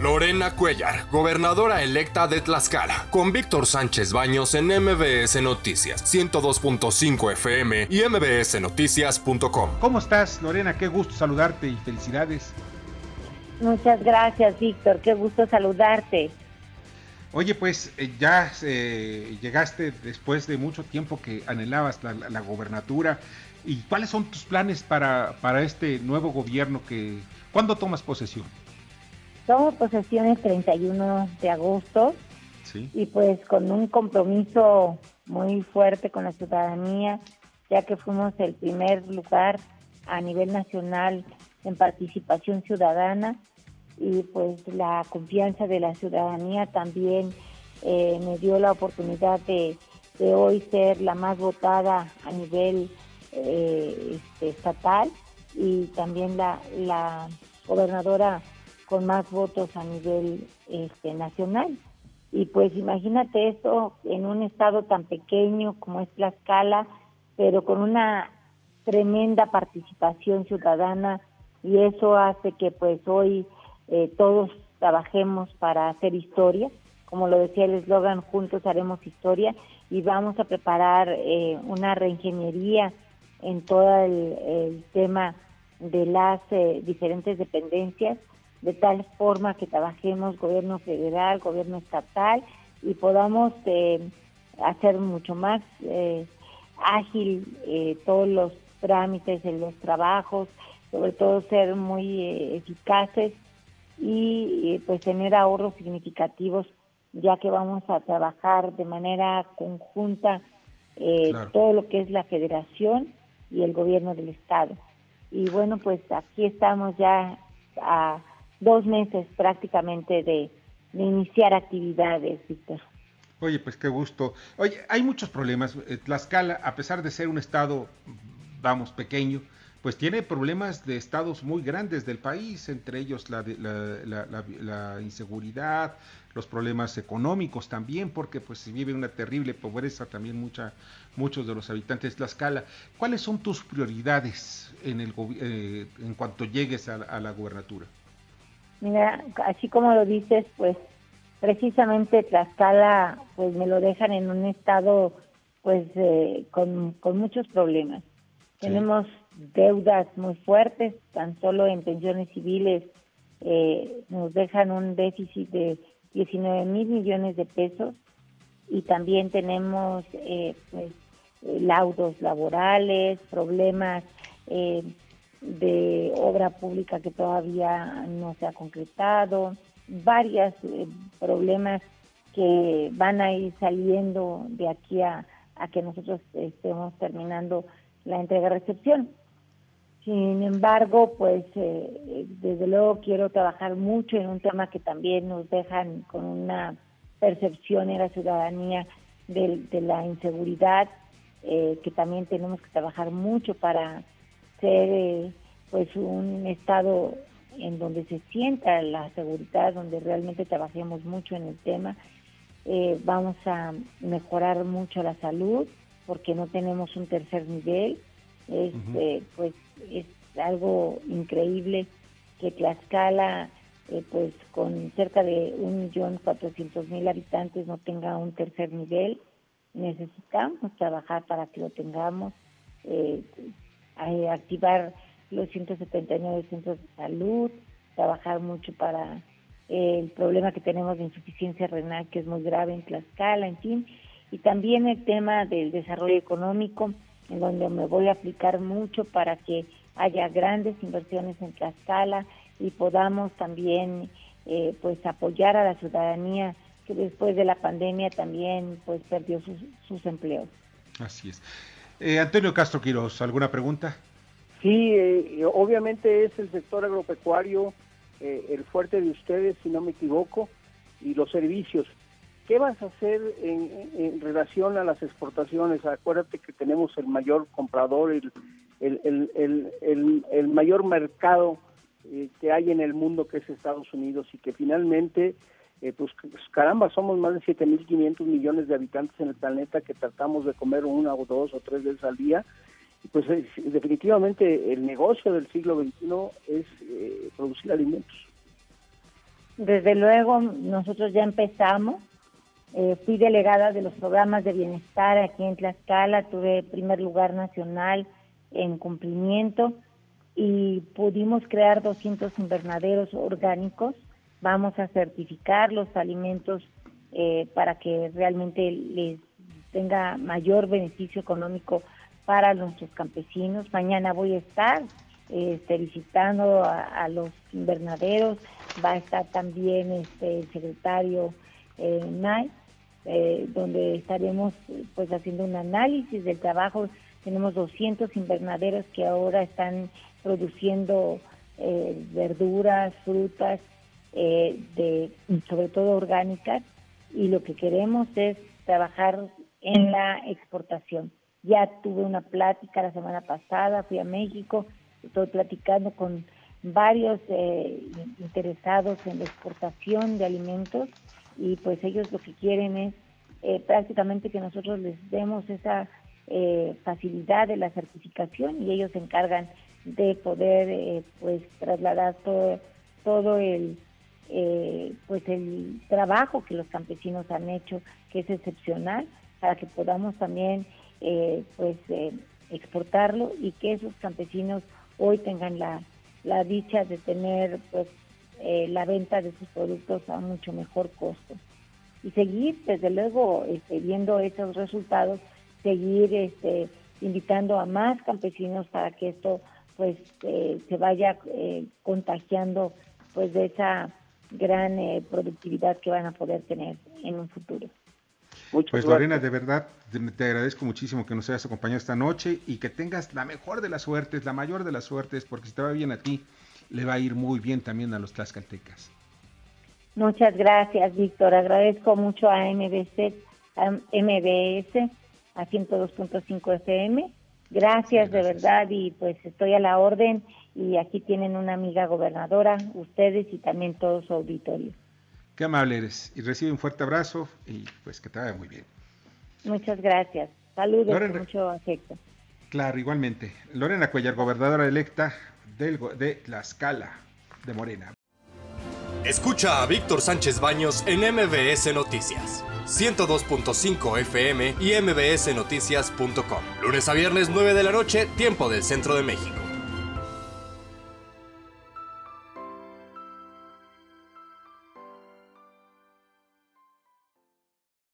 Lorena Cuellar, gobernadora electa de Tlaxcala, con Víctor Sánchez Baños en MBS Noticias, 102.5 FM y mbsnoticias.com. ¿Cómo estás, Lorena? Qué gusto saludarte y felicidades. Muchas gracias, Víctor. Qué gusto saludarte. Oye, pues eh, ya eh, llegaste después de mucho tiempo que anhelabas la, la, gobernatura. ¿Y cuáles son tus planes para, para este nuevo gobierno que... ¿Cuándo tomas posesión? Tomo posesión el 31 de agosto. Y pues con un compromiso muy fuerte con la ciudadanía, ya que fuimos el primer lugar a nivel nacional en participación ciudadana. Y pues la confianza de la ciudadanía también eh, me dio la oportunidad de, hoy ser la más votada a nivel eh, este, estatal. Y también la, la gobernadora con más votos a nivel este, nacional. Y pues imagínate eso en un estado tan pequeño como es Tlaxcala, pero con una tremenda participación ciudadana y eso hace que pues hoy eh, todos trabajemos para hacer historia, como lo decía el eslogan, juntos haremos historia y vamos a preparar eh, una reingeniería en todo el, tema de las eh, diferentes dependencias de tal forma que trabajemos gobierno federal, gobierno estatal y podamos eh, hacer mucho más eh, ágil eh, todos los trámites, en los trabajos, sobre todo ser muy eficaces y pues tener ahorros significativos ya que vamos a trabajar de manera conjunta todo lo que es la federación y el gobierno del estado. Y bueno, pues aquí estamos ya a dos meses prácticamente de, iniciar actividades, Víctor. Oye, pues qué gusto. Oye, hay muchos problemas. Eh, Tlaxcala, a pesar de ser un estado, vamos, pequeño, pues tiene problemas de estados muy grandes del país, entre ellos la, la, la, inseguridad, los problemas económicos también, porque pues vive una terrible pobreza también mucha, muchos de los habitantes de Tlaxcala. ¿Cuáles son tus prioridades en, el, eh, en cuanto llegues a la gubernatura? Mira, así como lo dices, pues precisamente Tlaxcala, pues me lo dejan en un estado, pues eh, con, muchos problemas. Tenemos deudas muy fuertes, tan solo en pensiones civiles eh, nos dejan un déficit de 19 mil millones de pesos y también tenemos eh, pues, laudos laborales, problemas eh, de obra pública que todavía no se ha concretado, varios eh, problemas que van a ir saliendo de aquí a, que nosotros estemos terminando la entrega-recepción. Sin embargo, pues eh, desde luego quiero trabajar mucho en un tema que también nos dejan con una percepción en la ciudadanía de, la inseguridad, eh, que también tenemos que trabajar mucho para ser eh, pues un estado en donde se sienta la seguridad, donde realmente trabajemos mucho en el tema. Eh, vamos a mejorar mucho la salud porque no tenemos un tercer nivel. Es, eh, pues es algo increíble que Tlaxcala, pues con cerca de un millón cuatrocientos mil habitantes no tenga un tercer nivel. Necesitamos trabajar para que lo tengamos activar los 179 centros de salud, trabajar mucho para el problema que tenemos de insuficiencia renal, que es muy grave en Tlaxcala, en fin, y también el tema del desarrollo económico, en donde me voy a aplicar mucho para que haya grandes inversiones en Tlaxcala y podamos también eh, pues apoyar a la ciudadanía que después de la pandemia también pues perdió sus, sus empleos. Así es. Eh, Antonio Castro Quiroz, ¿alguna pregunta? Sí, eh, obviamente es el sector agropecuario eh, el fuerte de ustedes, si no me equivoco, y los servicios. ¿Qué vas a hacer en, relación a las exportaciones? Acuérdate que tenemos el mayor comprador, el, el, mayor mercado que hay en el mundo, que es Estados Unidos, y que finalmente eh, pues caramba, somos más de 7.500 millones de habitantes en el planeta que tratamos de comer una o dos o tres veces al día. Y pues definitivamente el negocio del siglo XXI es eh, producir alimentos. Desde luego, nosotros ya empezamos. Eh, fui delegada de los programas de bienestar aquí en Tlaxcala, tuve primer lugar nacional en cumplimiento y pudimos crear 200 invernaderos orgánicos. Vamos a certificar los alimentos eh, para que realmente les tenga mayor beneficio económico para nuestros campesinos. Mañana voy a estar este, visitando a, los invernaderos, va a estar también este, el secretario eh, Nay, eh, donde estaremos pues haciendo un análisis del trabajo. Tenemos 200 invernaderos que ahora están produciendo eh, verduras, frutas, eh, de, sobre todo orgánicas, y lo que queremos es trabajar en la exportación. Ya tuve una plática la semana pasada, fui a México, estoy platicando con varios eh, interesados en la exportación de alimentos y pues ellos lo que quieren es eh, prácticamente que nosotros les demos esa eh, facilidad de la certificación y ellos se encargan de poder pues trasladar todo todo el pues el trabajo que los campesinos han hecho que es excepcional para que podamos también pues exportarlo y que esos campesinos hoy tengan la, la dicha de tener pues eh, la venta de sus productos a mucho mejor costo. Y seguir, desde luego, este, viendo esos resultados, seguir este, invitando a más campesinos para que esto pues eh, se vaya eh, contagiando pues de esa gran productividad que van a poder tener en un futuro pues Lorena, de verdad, te agradezco muchísimo que nos hayas acompañado esta noche y que tengas la mejor de las suertes, la mayor de las suertes, porque si te va bien a ti, le va a ir muy bien también a los tlaxcaltecas. Muchas gracias, Víctor. Agradezco mucho a MBC, a MBS, a 102.5 FM. Gracias, de verdad y pues estoy a la orden y aquí tienen una amiga gobernadora, ustedes y también todo su auditorio. Qué amable eres. Y recibe un fuerte abrazo y pues que te vaya muy bien. Muchas gracias. Saludos con mucho afecto. Claro, igualmente. Lorena Cuellar, gobernadora electa del, de Tlaxcala, de Morena. Escucha a Víctor Sánchez Baños en MBS Noticias. 102.5 FM y mbsnoticias.com. Lunes a viernes 9 de la noche, tiempo del centro de México.